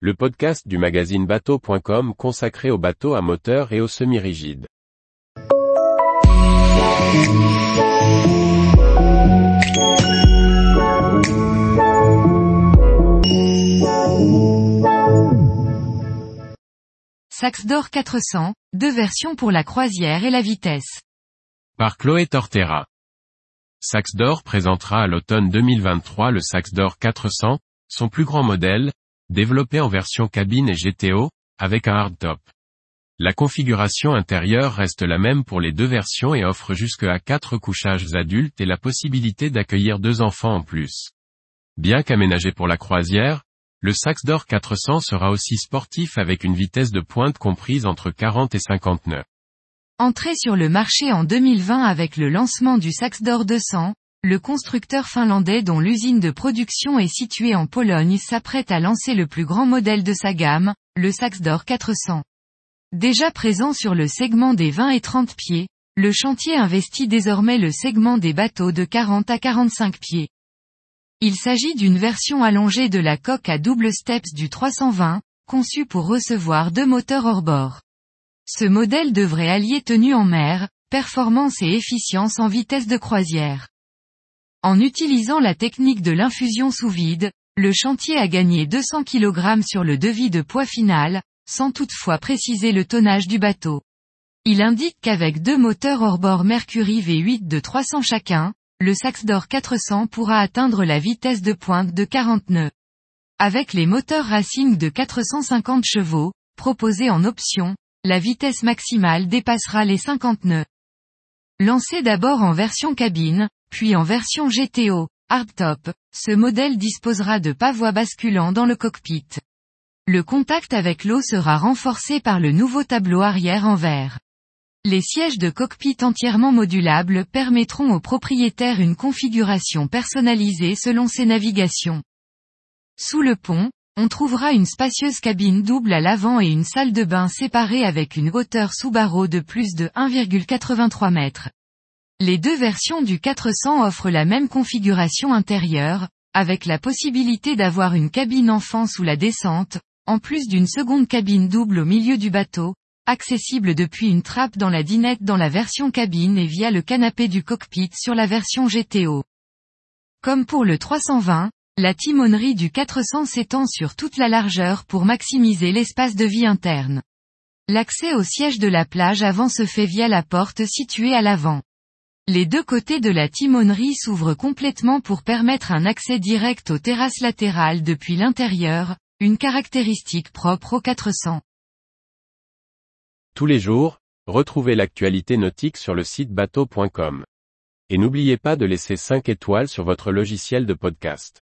le podcast du magazine bateau.com consacré aux bateaux à moteur et aux semi-rigides. Saxe-d'or 400, deux versions pour la croisière et la vitesse. Par Chloé Tortera. Saxe d'Or présentera à l'automne 2023 le Saxe d'Or 400, son plus grand modèle, développé en version cabine et GTO, avec un hardtop. La configuration intérieure reste la même pour les deux versions et offre jusque à quatre couchages adultes et la possibilité d'accueillir deux enfants en plus. Bien qu'aménagé pour la croisière, le Saxe d'Or 400 sera aussi sportif avec une vitesse de pointe comprise entre 40 et 50 nœuds. Entré sur le marché en 2020 avec le lancement du Saxe d'Or 200, le constructeur finlandais dont l'usine de production est située en Pologne s'apprête à lancer le plus grand modèle de sa gamme, le Saxe d'Or 400. Déjà présent sur le segment des 20 et 30 pieds, le chantier investit désormais le segment des bateaux de 40 à 45 pieds. Il s'agit d'une version allongée de la coque à double steps du 320, conçue pour recevoir deux moteurs hors bord. Ce modèle devrait allier tenue en mer, performance et efficience en vitesse de croisière. En utilisant la technique de l'infusion sous vide, le chantier a gagné 200 kg sur le devis de poids final, sans toutefois préciser le tonnage du bateau. Il indique qu'avec deux moteurs hors-bord Mercury V8 de 300 chacun, le Saxe d'Or 400 pourra atteindre la vitesse de pointe de 40 nœuds. Avec les moteurs Racing de 450 chevaux, proposés en option, la vitesse maximale dépassera les 50 nœuds. Lancé d'abord en version cabine, puis en version GTO, hardtop, ce modèle disposera de pavois basculants dans le cockpit. Le contact avec l'eau sera renforcé par le nouveau tableau arrière en verre. Les sièges de cockpit entièrement modulables permettront aux propriétaires une configuration personnalisée selon ses navigations. Sous le pont, on trouvera une spacieuse cabine double à l'avant et une salle de bain séparée avec une hauteur sous barreau de plus de 1,83 mètres. Les deux versions du 400 offrent la même configuration intérieure, avec la possibilité d'avoir une cabine enfant sous la descente, en plus d'une seconde cabine double au milieu du bateau, accessible depuis une trappe dans la dinette dans la version cabine et via le canapé du cockpit sur la version GTO. Comme pour le 320, la timonerie du 400 s'étend sur toute la largeur pour maximiser l'espace de vie interne. L'accès au siège de la plage avant se fait via la porte située à l'avant. Les deux côtés de la timonerie s'ouvrent complètement pour permettre un accès direct aux terrasses latérales depuis l'intérieur, une caractéristique propre au 400. Tous les jours, retrouvez l'actualité nautique sur le site bateau.com. Et n'oubliez pas de laisser 5 étoiles sur votre logiciel de podcast.